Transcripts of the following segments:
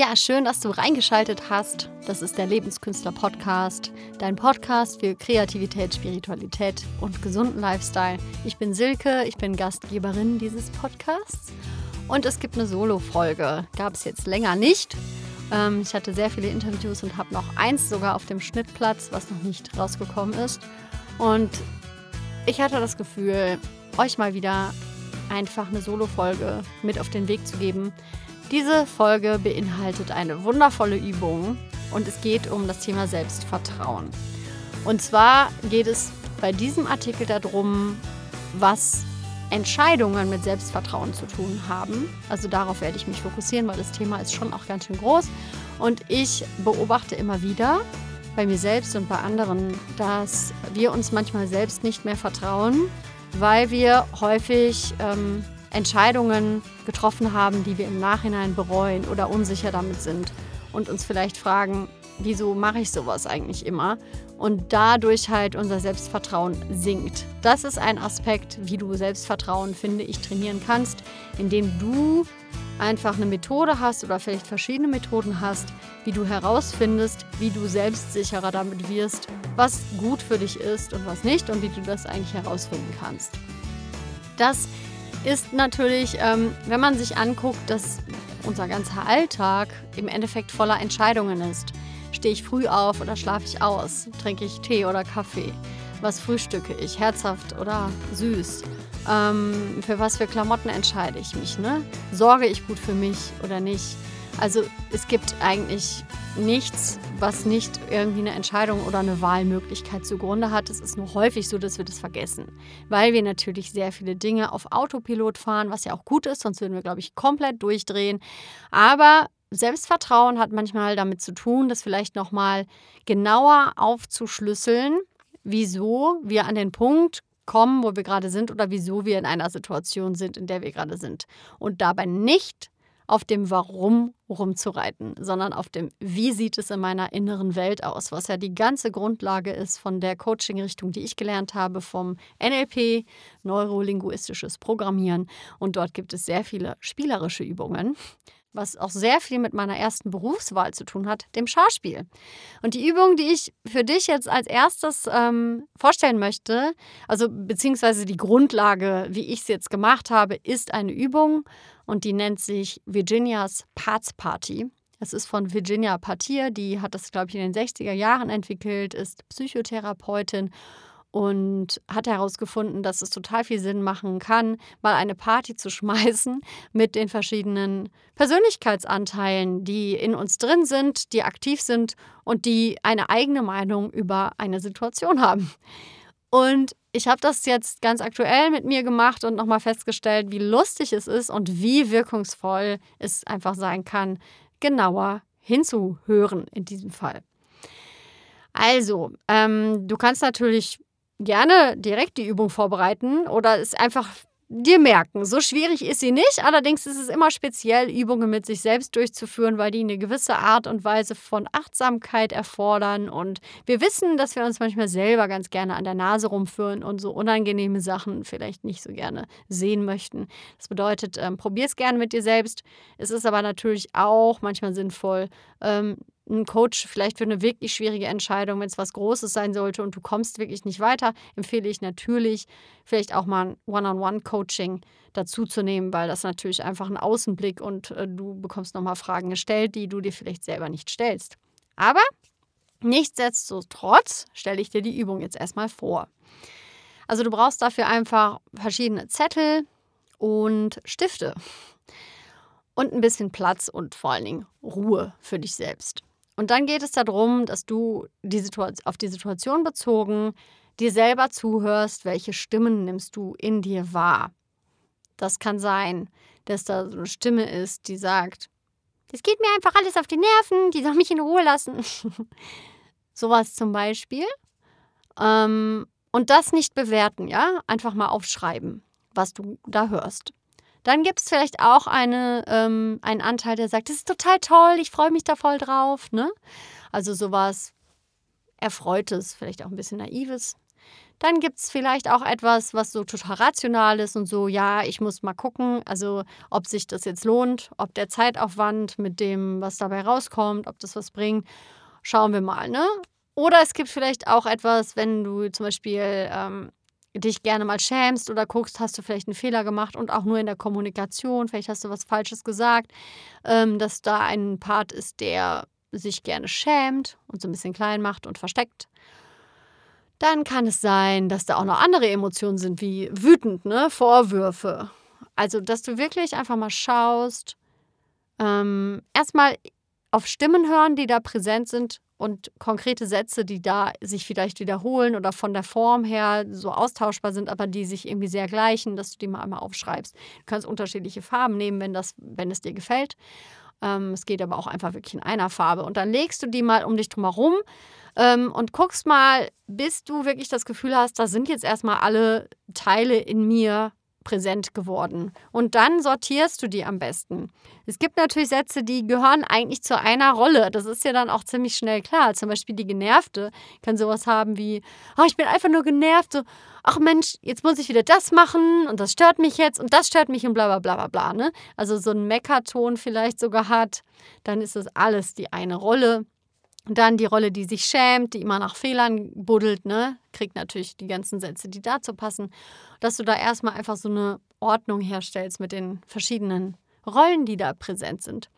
Ja, schön, dass du reingeschaltet hast. Das ist der Lebenskünstler Podcast, dein Podcast für Kreativität, Spiritualität und gesunden Lifestyle. Ich bin Silke, ich bin Gastgeberin dieses Podcasts und es gibt eine Solo-Folge. Gab es jetzt länger nicht. Ähm, ich hatte sehr viele Interviews und habe noch eins sogar auf dem Schnittplatz, was noch nicht rausgekommen ist. Und ich hatte das Gefühl, euch mal wieder einfach eine Solo-Folge mit auf den Weg zu geben diese Folge beinhaltet eine wundervolle Übung und es geht um das Thema Selbstvertrauen. Und zwar geht es bei diesem Artikel darum, was Entscheidungen mit Selbstvertrauen zu tun haben. Also darauf werde ich mich fokussieren, weil das Thema ist schon auch ganz schön groß. Und ich beobachte immer wieder bei mir selbst und bei anderen, dass wir uns manchmal selbst nicht mehr vertrauen, weil wir häufig ähm, Entscheidungen getroffen haben, die wir im Nachhinein bereuen oder unsicher damit sind und uns vielleicht fragen, wieso mache ich sowas eigentlich immer? Und dadurch halt unser Selbstvertrauen sinkt. Das ist ein Aspekt, wie du Selbstvertrauen, finde ich, trainieren kannst, indem du einfach eine Methode hast oder vielleicht verschiedene Methoden hast, wie du herausfindest, wie du selbstsicherer damit wirst, was gut für dich ist und was nicht und wie du das eigentlich herausfinden kannst. Das ist natürlich, ähm, wenn man sich anguckt, dass unser ganzer Alltag im Endeffekt voller Entscheidungen ist. Stehe ich früh auf oder schlafe ich aus? Trinke ich Tee oder Kaffee? Was frühstücke ich? Herzhaft oder süß? Ähm, für was für Klamotten entscheide ich mich? Ne? Sorge ich gut für mich oder nicht? Also es gibt eigentlich nichts, was nicht irgendwie eine Entscheidung oder eine Wahlmöglichkeit zugrunde hat. Es ist nur häufig so, dass wir das vergessen, weil wir natürlich sehr viele Dinge auf Autopilot fahren, was ja auch gut ist, sonst würden wir, glaube ich, komplett durchdrehen. Aber Selbstvertrauen hat manchmal damit zu tun, das vielleicht nochmal genauer aufzuschlüsseln, wieso wir an den Punkt kommen, wo wir gerade sind oder wieso wir in einer Situation sind, in der wir gerade sind. Und dabei nicht auf dem Warum rumzureiten, sondern auf dem Wie sieht es in meiner inneren Welt aus, was ja die ganze Grundlage ist von der Coaching-Richtung, die ich gelernt habe, vom NLP, neurolinguistisches Programmieren. Und dort gibt es sehr viele spielerische Übungen was auch sehr viel mit meiner ersten Berufswahl zu tun hat, dem Schauspiel. Und die Übung, die ich für dich jetzt als erstes ähm, vorstellen möchte, also beziehungsweise die Grundlage, wie ich es jetzt gemacht habe, ist eine Übung und die nennt sich Virginias Parts Party. Es ist von Virginia Partier, die hat das, glaube ich, in den 60er Jahren entwickelt, ist Psychotherapeutin und hat herausgefunden, dass es total viel Sinn machen kann, mal eine Party zu schmeißen mit den verschiedenen Persönlichkeitsanteilen, die in uns drin sind, die aktiv sind und die eine eigene Meinung über eine Situation haben. Und ich habe das jetzt ganz aktuell mit mir gemacht und nochmal festgestellt, wie lustig es ist und wie wirkungsvoll es einfach sein kann, genauer hinzuhören in diesem Fall. Also, ähm, du kannst natürlich gerne direkt die Übung vorbereiten oder es einfach dir merken. So schwierig ist sie nicht, allerdings ist es immer speziell, Übungen mit sich selbst durchzuführen, weil die eine gewisse Art und Weise von Achtsamkeit erfordern. Und wir wissen, dass wir uns manchmal selber ganz gerne an der Nase rumführen und so unangenehme Sachen vielleicht nicht so gerne sehen möchten. Das bedeutet, ähm, probier es gerne mit dir selbst. Es ist aber natürlich auch manchmal sinnvoll, ähm, einen Coach vielleicht für eine wirklich schwierige Entscheidung, wenn es was Großes sein sollte und du kommst wirklich nicht weiter, empfehle ich natürlich vielleicht auch mal ein One-on-One-Coaching dazu zu nehmen, weil das natürlich einfach ein Außenblick und äh, du bekommst nochmal Fragen gestellt, die du dir vielleicht selber nicht stellst. Aber nichtsdestotrotz stelle ich dir die Übung jetzt erstmal vor. Also du brauchst dafür einfach verschiedene Zettel und Stifte und ein bisschen Platz und vor allen Dingen Ruhe für dich selbst. Und dann geht es darum, dass du die auf die Situation bezogen dir selber zuhörst, welche Stimmen nimmst du in dir wahr. Das kann sein, dass da so eine Stimme ist, die sagt, das geht mir einfach alles auf die Nerven, die soll mich in Ruhe lassen. Sowas zum Beispiel. Ähm, und das nicht bewerten, ja? Einfach mal aufschreiben, was du da hörst. Dann gibt es vielleicht auch eine, ähm, einen Anteil, der sagt, das ist total toll, ich freue mich da voll drauf. Ne? Also sowas Erfreutes, vielleicht auch ein bisschen Naives. Dann gibt es vielleicht auch etwas, was so total rational ist und so, ja, ich muss mal gucken, also ob sich das jetzt lohnt, ob der Zeitaufwand mit dem, was dabei rauskommt, ob das was bringt. Schauen wir mal, ne? Oder es gibt vielleicht auch etwas, wenn du zum Beispiel ähm, dich gerne mal schämst oder guckst, hast du vielleicht einen Fehler gemacht und auch nur in der Kommunikation, vielleicht hast du was Falsches gesagt, ähm, dass da ein Part ist, der sich gerne schämt und so ein bisschen klein macht und versteckt. Dann kann es sein, dass da auch noch andere Emotionen sind, wie wütend, ne? Vorwürfe. Also, dass du wirklich einfach mal schaust, ähm, erstmal auf Stimmen hören, die da präsent sind und konkrete Sätze, die da sich vielleicht wiederholen oder von der Form her so austauschbar sind, aber die sich irgendwie sehr gleichen, dass du die mal einmal aufschreibst. Du kannst unterschiedliche Farben nehmen, wenn, das, wenn es dir gefällt. Ähm, es geht aber auch einfach wirklich in einer Farbe. Und dann legst du die mal um dich drum herum ähm, und guckst mal, bis du wirklich das Gefühl hast, da sind jetzt erstmal alle Teile in mir präsent geworden. Und dann sortierst du die am besten. Es gibt natürlich Sätze, die gehören eigentlich zu einer Rolle. Das ist ja dann auch ziemlich schnell klar. Zum Beispiel die Genervte kann sowas haben wie, oh, ich bin einfach nur genervt. So, ach Mensch, jetzt muss ich wieder das machen und das stört mich jetzt und das stört mich und bla bla bla bla bla. Ne? Also so ein Meckerton vielleicht sogar hat, dann ist das alles die eine Rolle. Dann die Rolle, die sich schämt, die immer nach Fehlern buddelt, ne? Kriegt natürlich die ganzen Sätze, die dazu passen. Dass du da erstmal einfach so eine Ordnung herstellst mit den verschiedenen Rollen, die da präsent sind.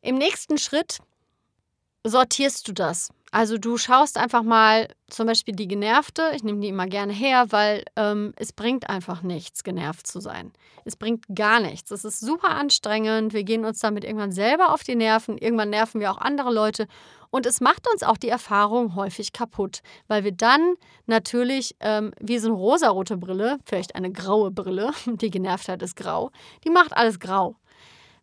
Im nächsten Schritt sortierst du das. Also du schaust einfach mal zum Beispiel die Genervte, ich nehme die immer gerne her, weil ähm, es bringt einfach nichts, genervt zu sein. Es bringt gar nichts. Es ist super anstrengend. Wir gehen uns damit irgendwann selber auf die Nerven. Irgendwann nerven wir auch andere Leute. Und es macht uns auch die Erfahrung häufig kaputt, weil wir dann natürlich ähm, wie so eine rosarote Brille, vielleicht eine graue Brille, die Genervtheit ist grau, die macht alles grau.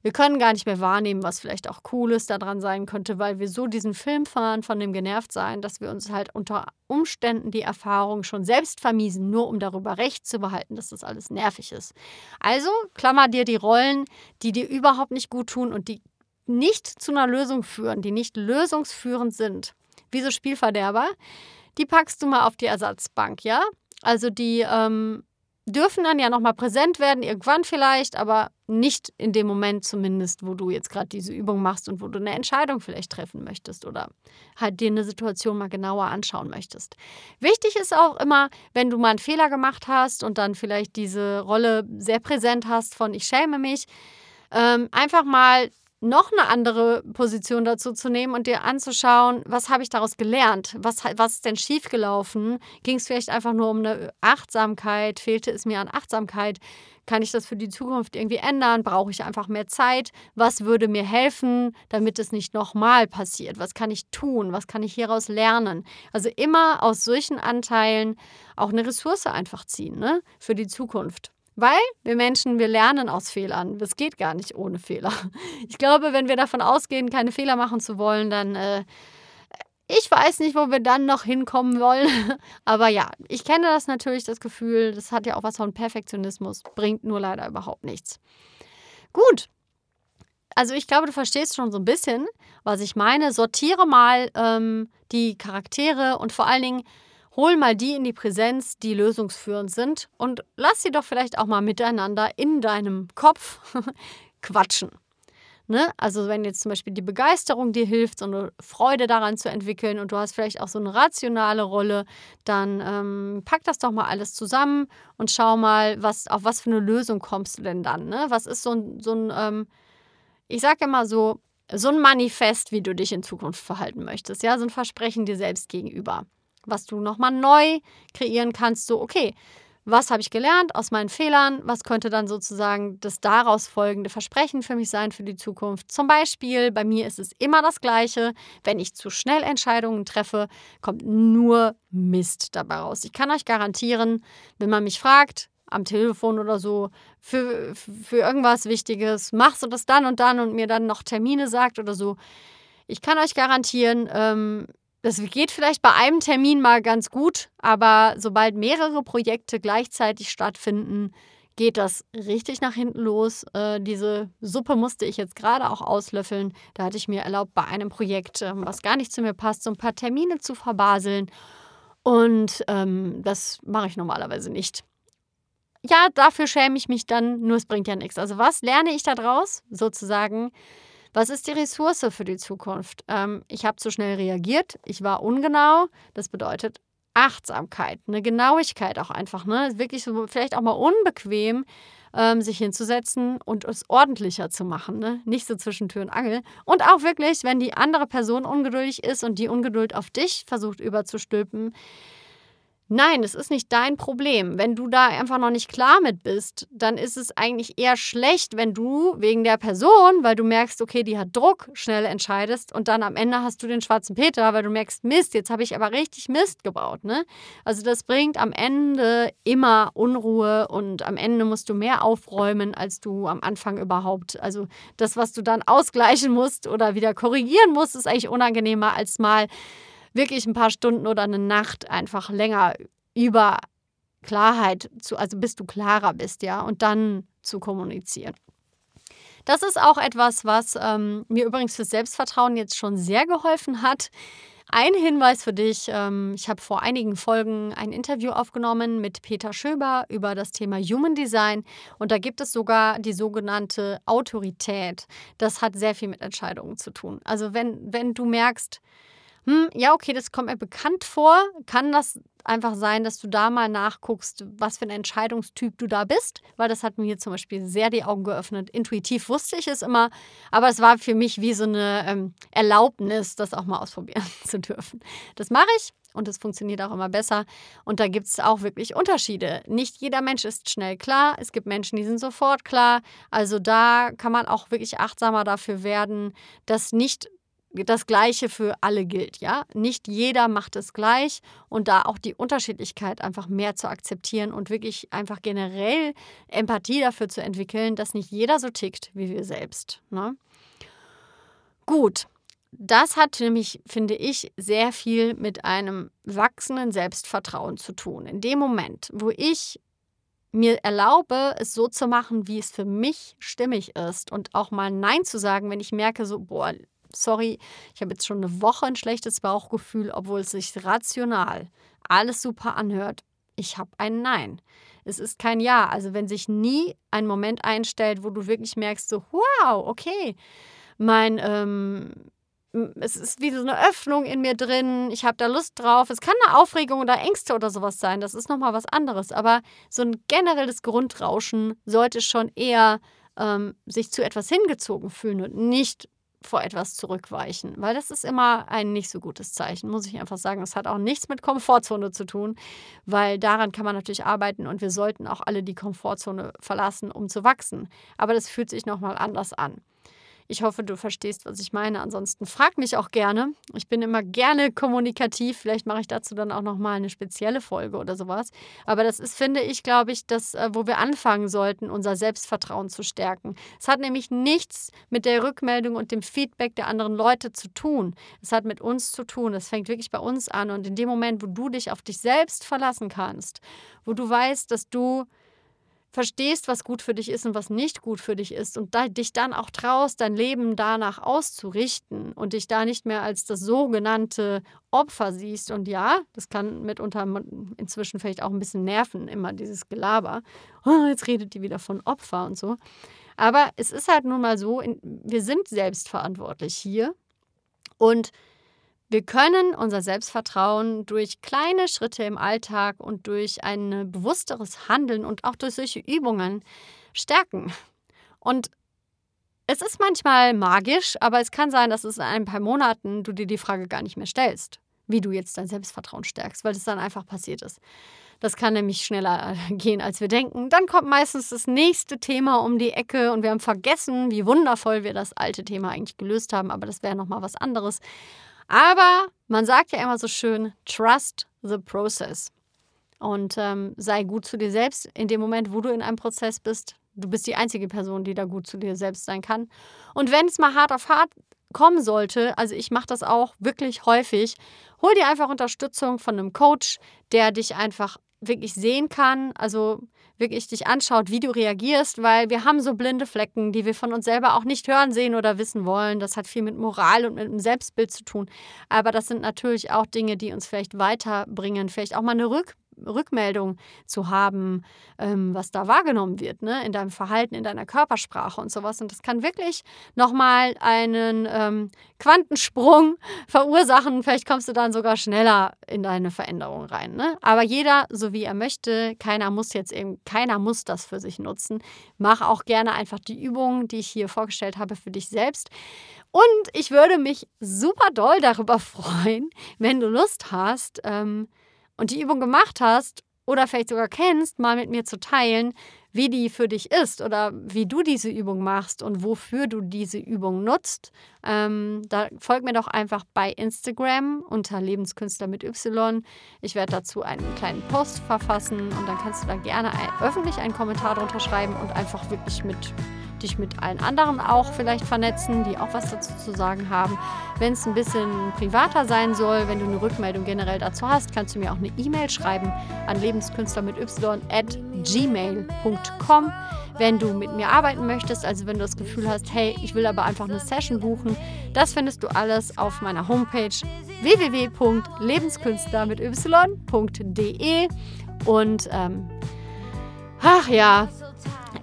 Wir können gar nicht mehr wahrnehmen, was vielleicht auch Cooles daran sein könnte, weil wir so diesen Film fahren von dem Genervtsein, dass wir uns halt unter Umständen die Erfahrung schon selbst vermiesen, nur um darüber Recht zu behalten, dass das alles nervig ist. Also klammer dir die Rollen, die dir überhaupt nicht gut tun und die nicht zu einer Lösung führen, die nicht lösungsführend sind, wie so Spielverderber, die packst du mal auf die Ersatzbank, ja? Also die ähm, dürfen dann ja nochmal präsent werden, irgendwann vielleicht, aber nicht in dem Moment zumindest, wo du jetzt gerade diese Übung machst und wo du eine Entscheidung vielleicht treffen möchtest oder halt dir eine Situation mal genauer anschauen möchtest. Wichtig ist auch immer, wenn du mal einen Fehler gemacht hast und dann vielleicht diese Rolle sehr präsent hast von ich schäme mich, ähm, einfach mal noch eine andere Position dazu zu nehmen und dir anzuschauen, was habe ich daraus gelernt? Was, was ist denn schiefgelaufen? Ging es vielleicht einfach nur um eine Achtsamkeit? Fehlte es mir an Achtsamkeit? Kann ich das für die Zukunft irgendwie ändern? Brauche ich einfach mehr Zeit? Was würde mir helfen, damit es nicht nochmal passiert? Was kann ich tun? Was kann ich hieraus lernen? Also immer aus solchen Anteilen auch eine Ressource einfach ziehen ne? für die Zukunft. Weil wir Menschen, wir lernen aus Fehlern. Das geht gar nicht ohne Fehler. Ich glaube, wenn wir davon ausgehen, keine Fehler machen zu wollen, dann äh, ich weiß nicht, wo wir dann noch hinkommen wollen. Aber ja, ich kenne das natürlich, das Gefühl, das hat ja auch was von Perfektionismus, bringt nur leider überhaupt nichts. Gut. Also ich glaube, du verstehst schon so ein bisschen, was ich meine. Sortiere mal ähm, die Charaktere und vor allen Dingen Hol mal die in die Präsenz, die lösungsführend sind und lass sie doch vielleicht auch mal miteinander in deinem Kopf quatschen. Ne? Also wenn jetzt zum Beispiel die Begeisterung dir hilft, so eine Freude daran zu entwickeln und du hast vielleicht auch so eine rationale Rolle, dann ähm, pack das doch mal alles zusammen und schau mal, was, auf was für eine Lösung kommst du denn dann. Ne? Was ist so ein, so ein ähm, ich sage immer so, so ein Manifest, wie du dich in Zukunft verhalten möchtest. Ja, so ein Versprechen dir selbst gegenüber was du nochmal neu kreieren kannst. So, okay, was habe ich gelernt aus meinen Fehlern? Was könnte dann sozusagen das daraus folgende Versprechen für mich sein für die Zukunft? Zum Beispiel, bei mir ist es immer das Gleiche. Wenn ich zu schnell Entscheidungen treffe, kommt nur Mist dabei raus. Ich kann euch garantieren, wenn man mich fragt, am Telefon oder so, für, für irgendwas Wichtiges, machst du das dann und dann und mir dann noch Termine sagt oder so. Ich kann euch garantieren, ähm, das geht vielleicht bei einem Termin mal ganz gut, aber sobald mehrere Projekte gleichzeitig stattfinden, geht das richtig nach hinten los. Äh, diese Suppe musste ich jetzt gerade auch auslöffeln. Da hatte ich mir erlaubt, bei einem Projekt, äh, was gar nicht zu mir passt, so ein paar Termine zu verbaseln. Und ähm, das mache ich normalerweise nicht. Ja, dafür schäme ich mich dann, nur es bringt ja nichts. Also was lerne ich da draus? Sozusagen, was ist die Ressource für die Zukunft? Ähm, ich habe zu schnell reagiert, ich war ungenau. Das bedeutet Achtsamkeit, eine Genauigkeit auch einfach. Ne? Wirklich so vielleicht auch mal unbequem, ähm, sich hinzusetzen und es ordentlicher zu machen. Ne? Nicht so zwischen Tür und Angel. Und auch wirklich, wenn die andere Person ungeduldig ist und die Ungeduld auf dich versucht überzustülpen, Nein, es ist nicht dein Problem. Wenn du da einfach noch nicht klar mit bist, dann ist es eigentlich eher schlecht, wenn du wegen der Person, weil du merkst, okay, die hat Druck, schnell entscheidest und dann am Ende hast du den schwarzen Peter, weil du merkst, Mist, jetzt habe ich aber richtig Mist gebaut. Ne? Also das bringt am Ende immer Unruhe und am Ende musst du mehr aufräumen, als du am Anfang überhaupt. Also das, was du dann ausgleichen musst oder wieder korrigieren musst, ist eigentlich unangenehmer als mal wirklich ein paar Stunden oder eine Nacht einfach länger über Klarheit zu, also bis du klarer bist, ja, und dann zu kommunizieren. Das ist auch etwas, was ähm, mir übrigens fürs Selbstvertrauen jetzt schon sehr geholfen hat. Ein Hinweis für dich, ähm, ich habe vor einigen Folgen ein Interview aufgenommen mit Peter Schöber über das Thema Human Design und da gibt es sogar die sogenannte Autorität. Das hat sehr viel mit Entscheidungen zu tun. Also wenn, wenn du merkst, hm, ja, okay, das kommt mir bekannt vor. Kann das einfach sein, dass du da mal nachguckst, was für ein Entscheidungstyp du da bist? Weil das hat mir zum Beispiel sehr die Augen geöffnet. Intuitiv wusste ich es immer, aber es war für mich wie so eine ähm, Erlaubnis, das auch mal ausprobieren zu dürfen. Das mache ich und es funktioniert auch immer besser. Und da gibt es auch wirklich Unterschiede. Nicht jeder Mensch ist schnell klar. Es gibt Menschen, die sind sofort klar. Also da kann man auch wirklich achtsamer dafür werden, dass nicht das Gleiche für alle gilt, ja. Nicht jeder macht es gleich und da auch die Unterschiedlichkeit einfach mehr zu akzeptieren und wirklich einfach generell Empathie dafür zu entwickeln, dass nicht jeder so tickt wie wir selbst. Ne? Gut, das hat nämlich, finde ich, sehr viel mit einem wachsenden Selbstvertrauen zu tun. In dem Moment, wo ich mir erlaube, es so zu machen, wie es für mich stimmig ist und auch mal Nein zu sagen, wenn ich merke, so, boah, sorry, ich habe jetzt schon eine Woche ein schlechtes Bauchgefühl, obwohl es sich rational alles super anhört. Ich habe ein Nein. Es ist kein Ja. Also wenn sich nie ein Moment einstellt, wo du wirklich merkst, so, wow, okay, mein, ähm, es ist wie so eine Öffnung in mir drin, ich habe da Lust drauf. Es kann eine Aufregung oder Ängste oder sowas sein, das ist nochmal was anderes. Aber so ein generelles Grundrauschen sollte schon eher ähm, sich zu etwas hingezogen fühlen und nicht vor etwas zurückweichen, weil das ist immer ein nicht so gutes Zeichen, muss ich einfach sagen. Es hat auch nichts mit Komfortzone zu tun, weil daran kann man natürlich arbeiten und wir sollten auch alle die Komfortzone verlassen, um zu wachsen. Aber das fühlt sich nochmal anders an. Ich hoffe, du verstehst, was ich meine. Ansonsten frag mich auch gerne. Ich bin immer gerne kommunikativ. Vielleicht mache ich dazu dann auch nochmal eine spezielle Folge oder sowas. Aber das ist, finde ich, glaube ich, das, äh, wo wir anfangen sollten, unser Selbstvertrauen zu stärken. Es hat nämlich nichts mit der Rückmeldung und dem Feedback der anderen Leute zu tun. Es hat mit uns zu tun. Es fängt wirklich bei uns an. Und in dem Moment, wo du dich auf dich selbst verlassen kannst, wo du weißt, dass du verstehst, was gut für dich ist und was nicht gut für dich ist und da, dich dann auch traust, dein Leben danach auszurichten und dich da nicht mehr als das sogenannte Opfer siehst. Und ja, das kann mitunter inzwischen vielleicht auch ein bisschen nerven, immer dieses Gelaber. Oh, jetzt redet die wieder von Opfer und so. Aber es ist halt nun mal so, wir sind selbstverantwortlich hier und wir können unser Selbstvertrauen durch kleine Schritte im Alltag und durch ein bewussteres Handeln und auch durch solche Übungen stärken. Und es ist manchmal magisch, aber es kann sein, dass es in ein paar Monaten du dir die Frage gar nicht mehr stellst, wie du jetzt dein Selbstvertrauen stärkst, weil das dann einfach passiert ist. Das kann nämlich schneller gehen, als wir denken. Dann kommt meistens das nächste Thema um die Ecke und wir haben vergessen, wie wundervoll wir das alte Thema eigentlich gelöst haben, aber das wäre nochmal was anderes. Aber man sagt ja immer so schön, trust the process. Und ähm, sei gut zu dir selbst in dem Moment, wo du in einem Prozess bist. Du bist die einzige Person, die da gut zu dir selbst sein kann. Und wenn es mal hart auf hart kommen sollte, also ich mache das auch wirklich häufig, hol dir einfach Unterstützung von einem Coach, der dich einfach wirklich sehen kann. Also wirklich dich anschaut, wie du reagierst, weil wir haben so blinde Flecken, die wir von uns selber auch nicht hören, sehen oder wissen wollen. Das hat viel mit Moral und mit dem Selbstbild zu tun. Aber das sind natürlich auch Dinge, die uns vielleicht weiterbringen, vielleicht auch mal eine Rück Rückmeldung zu haben, ähm, was da wahrgenommen wird, ne? in deinem Verhalten, in deiner Körpersprache und sowas. Und das kann wirklich nochmal einen ähm, Quantensprung verursachen. Vielleicht kommst du dann sogar schneller in deine Veränderung rein. Ne? Aber jeder, so wie er möchte, keiner muss jetzt eben, keiner muss das für sich nutzen. Mach auch gerne einfach die Übungen, die ich hier vorgestellt habe, für dich selbst. Und ich würde mich super doll darüber freuen, wenn du Lust hast, ähm, und die Übung gemacht hast oder vielleicht sogar kennst, mal mit mir zu teilen, wie die für dich ist oder wie du diese Übung machst und wofür du diese Übung nutzt, ähm, da folg mir doch einfach bei Instagram unter Lebenskünstler mit Y. Ich werde dazu einen kleinen Post verfassen und dann kannst du da gerne öffentlich einen Kommentar drunter schreiben und einfach wirklich mit dich mit allen anderen auch vielleicht vernetzen, die auch was dazu zu sagen haben. Wenn es ein bisschen privater sein soll, wenn du eine Rückmeldung generell dazu hast, kannst du mir auch eine E-Mail schreiben an lebenskünstler mit y at gmail.com. Wenn du mit mir arbeiten möchtest, also wenn du das Gefühl hast, hey, ich will aber einfach eine Session buchen, das findest du alles auf meiner Homepage www.lebenskünstler mit y.de und ähm, ach ja,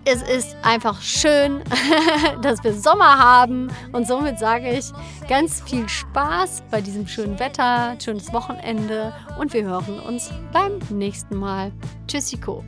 es ist einfach schön, dass wir Sommer haben und somit sage ich ganz viel Spaß bei diesem schönen Wetter, schönes Wochenende und wir hören uns beim nächsten Mal. Tschüssiko.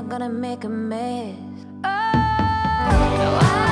not gonna make a mess. Oh, no,